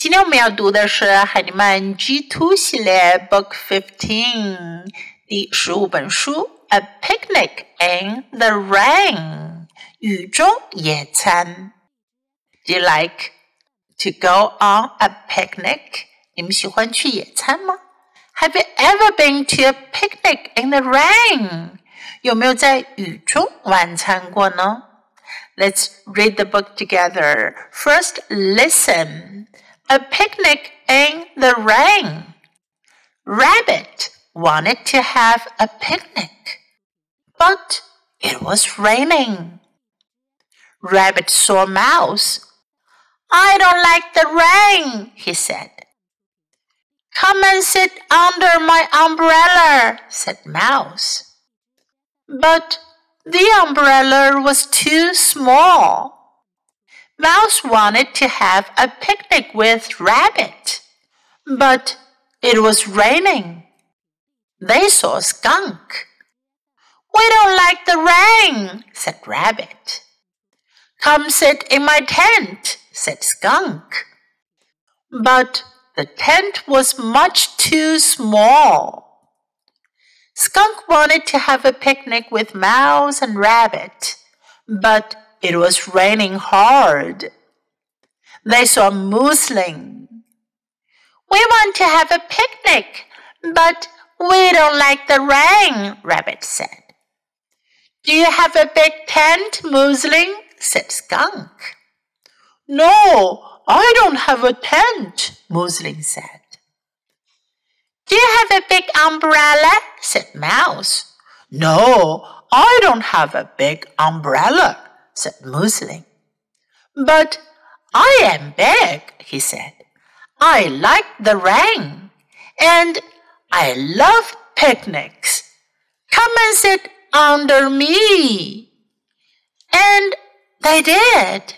今天我们要读的是海尼曼 G Two 系列 Book Fifteen 第十五本书《A Picnic in the Rain》雨中野餐。Do you like to go on a picnic？你们喜欢去野餐吗？Have you ever been to a picnic in the rain？有没有在雨中晚餐过呢？Let's read the book together. First, listen a picnic in the rain. Rabbit wanted to have a picnic, but it was raining. Rabbit saw Mouse. I don't like the rain, he said. Come and sit under my umbrella, said Mouse. But the umbrella was too small. Mouse wanted to have a picnic with Rabbit, but it was raining. They saw Skunk. We don't like the rain, said Rabbit. Come sit in my tent, said Skunk. But the tent was much too small. Skunk wanted to have a picnic with Mouse and Rabbit, but it was raining hard. They saw muslin. We want to have a picnic, but we don't like the rain, Rabbit said. Do you have a big tent, Muslin? said Skunk. No, I don't have a tent, Muslin said. Do you have a big umbrella? said Mouse. No, I don't have a big umbrella, said Muslin. But I am big, he said. I like the rain, and I love picnics. Come and sit under me. And they did.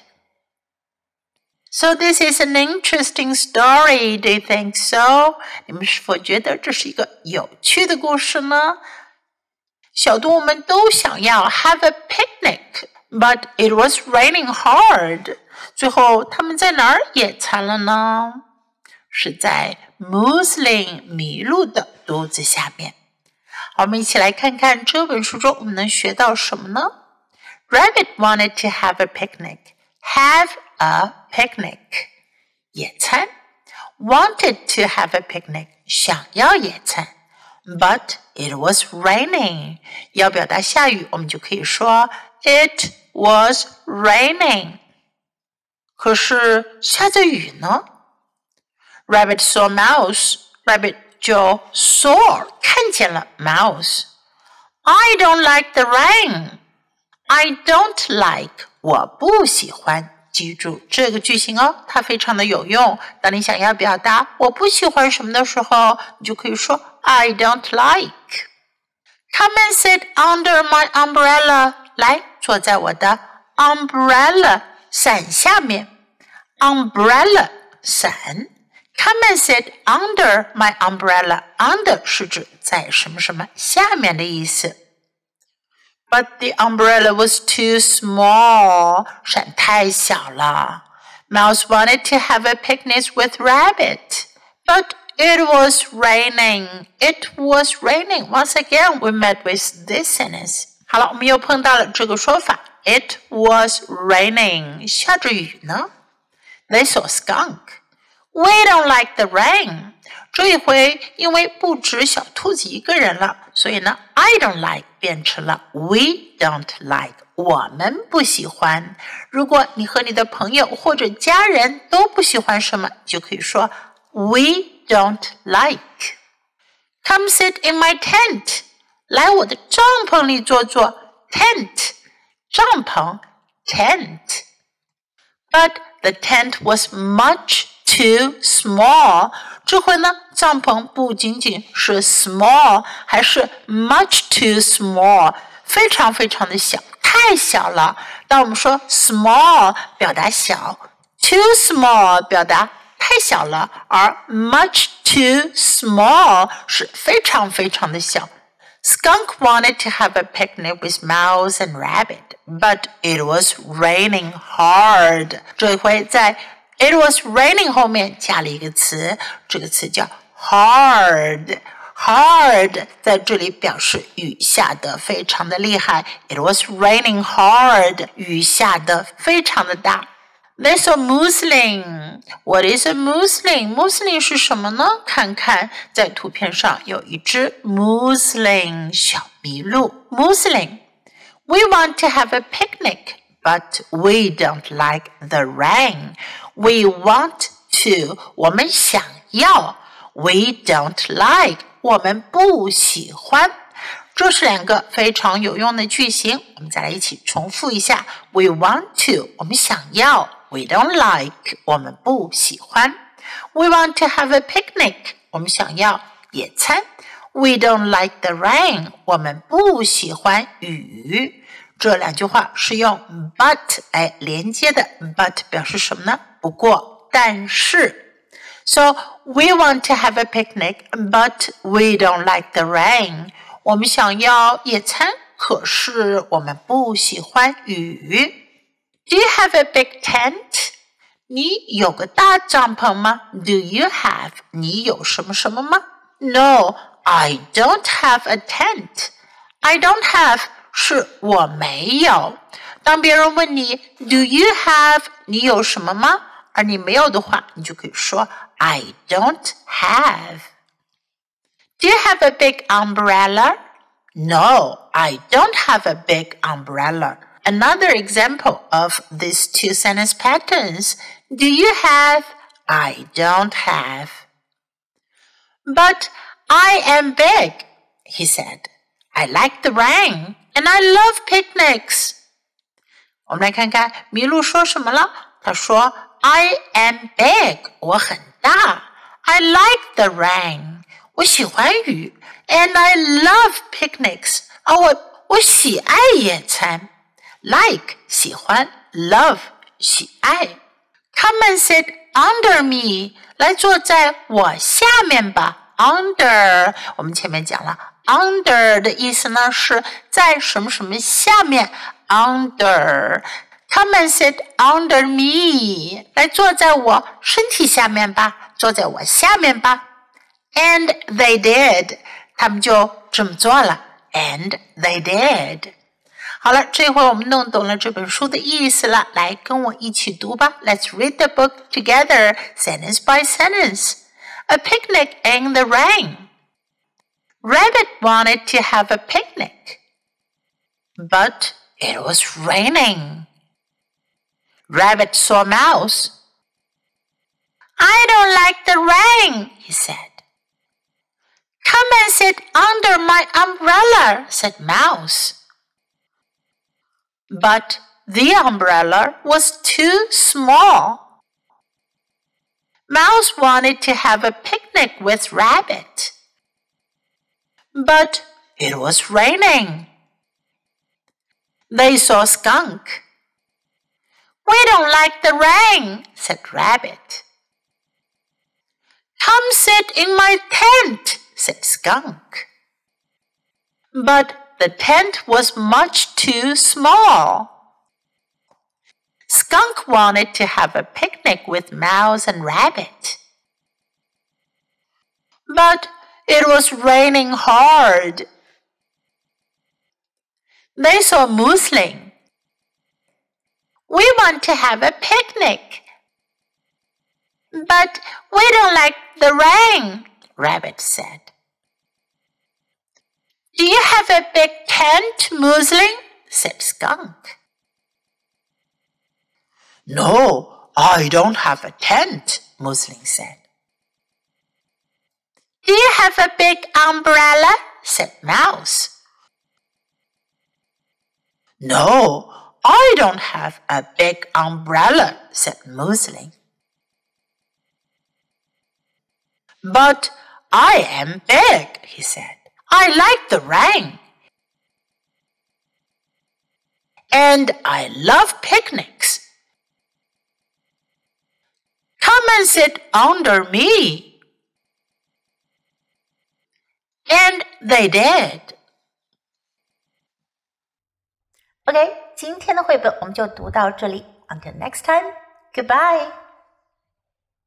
So this is an interesting story. Do you think so? 你们是否觉得这是一个有趣的故事呢？小动物们都想要 have a picnic, but it was raining hard. 最后他们在哪儿野餐了呢？是在 Muslin 麋鹿的肚子下面。好，我们一起来看看这本书中我们能学到什么呢？Rabbit wanted to have a picnic. Have a picnic. 野餐。Wanted to have a picnic. 想要野餐。But it was raining. 要表达下雨，我们就可以说 It was raining. 可是下着雨呢？Rabbit saw mouse. Rabbit 就 saw 看见了 mouse. I don't like the rain. I don't like 我不喜欢。记住这个句型哦，它非常的有用。当你想要表达我不喜欢什么的时候，你就可以说 I don't like. Come and sit under my umbrella. 来，坐在我的 umbrella 伞下面。Umbrella 伞。Come and sit under my umbrella. Under 是指在什么什么下面的意思。But the umbrella was too small. 伞太小了。Mouse wanted to have a picnic with Rabbit, but it was raining. It was raining. Once again, we met with this sentence. 好了，我们又碰到了这个说法。It was raining. 下着雨呢。They saw skunk. We don't like the rain. 这一回，因为不止小兔子一个人了，所以呢，I don't like 变成了 We don't like，我们不喜欢。如果你和你的朋友或者家人都不喜欢什么，就可以说 We don't like。Come sit in my tent， 来我的帐篷里坐坐。Tent，帐篷，tent。But the tent was much too small。这回呢，帐篷不仅仅是 small，还是 much too small，非常非常的小，太小了。当我们说 small 表达小，too small 表达太小了，而 much too small 是非常非常的小。 Skunk wanted to have a picnic with Mouse and Rabbit, but it was raining hard. 这回在 It was raining 后面加了一个词，这个词叫 hard。hard 在这里表示雨下的非常的厉害。It was raining hard，雨下的非常的大。 There's a muslin. What is a muslin? Muslin 是什么呢？看看在图片上有一只 muslin 小麋鹿。Muslin. We want to have a picnic, but we don't like the rain. We want to. 我们想要。We don't like. 我们不喜欢，这是两个非常有用的句型。我们再来一起重复一下：We want to，我们想要 ；We don't like，我们不喜欢；We want to have a picnic，我们想要野餐；We don't like the rain，我们不喜欢雨。这两句话是用 but 来连接的，but 表示什么呢？不过，但是。So we want to have a picnic, but we don't like the rain. 我们想要野餐，可是我们不喜欢雨。 Do you have a big tent? 你有个大帐篷吗？Do you have? 你有什么什么吗？No, I don't have a tent. I don't have 是我没有。当别人问你 Do you have 你有什么吗？而你没有的话，你就可以说 I don't have. Do you have a big umbrella? No, I don't have a big umbrella. Another example of these two sentence patterns. Do you have? I don't have. But I am big, he said. I like the rain and I love picnics. 我们来看看麋鹿说什么了。他说 I am big，我很大。I like the rain，我喜欢雨。And I love picnics，啊，我我喜爱野餐。 ” Like 喜欢，love 喜爱。Come and sit under me，来坐在我下面吧。Under，我们前面讲了，under 的意思呢是在什么什么下面。Under。Come and sit under me，来坐在我身体下面吧，坐在我下面吧。And they did，他们就这么做了。And they did。 好了，这回我们弄懂了这本书的意思了，来跟我一起读吧。Let's read the book together, sentence by sentence. A picnic in the rain. Rabbit wanted to have a picnic, but it was raining. Rabbit saw Mouse. I don't like the rain, he said. Come and sit under my umbrella, said Mouse. But the umbrella was too small. Mouse wanted to have a picnic with Rabbit. But it was raining. They saw Skunk. We don't like the rain, said Rabbit. Come sit in my tent, said Skunk. But the tent was much too small. Skunk wanted to have a picnic with Mouse and Rabbit. But it was raining hard. They saw Mousling we want to have a picnic. But we don't like the rain, Rabbit said. Do you have a big tent, Mousling? said Skunk. No, I don't have a tent, Mousling said. Do you have a big umbrella? said Mouse. No, I don't have a big umbrella, said Mousling. But I am big, he said. I like the rain. And I love picnics. Come and sit under me. And they did. OK，今天的绘本我们就读到这里。Until next time, goodbye.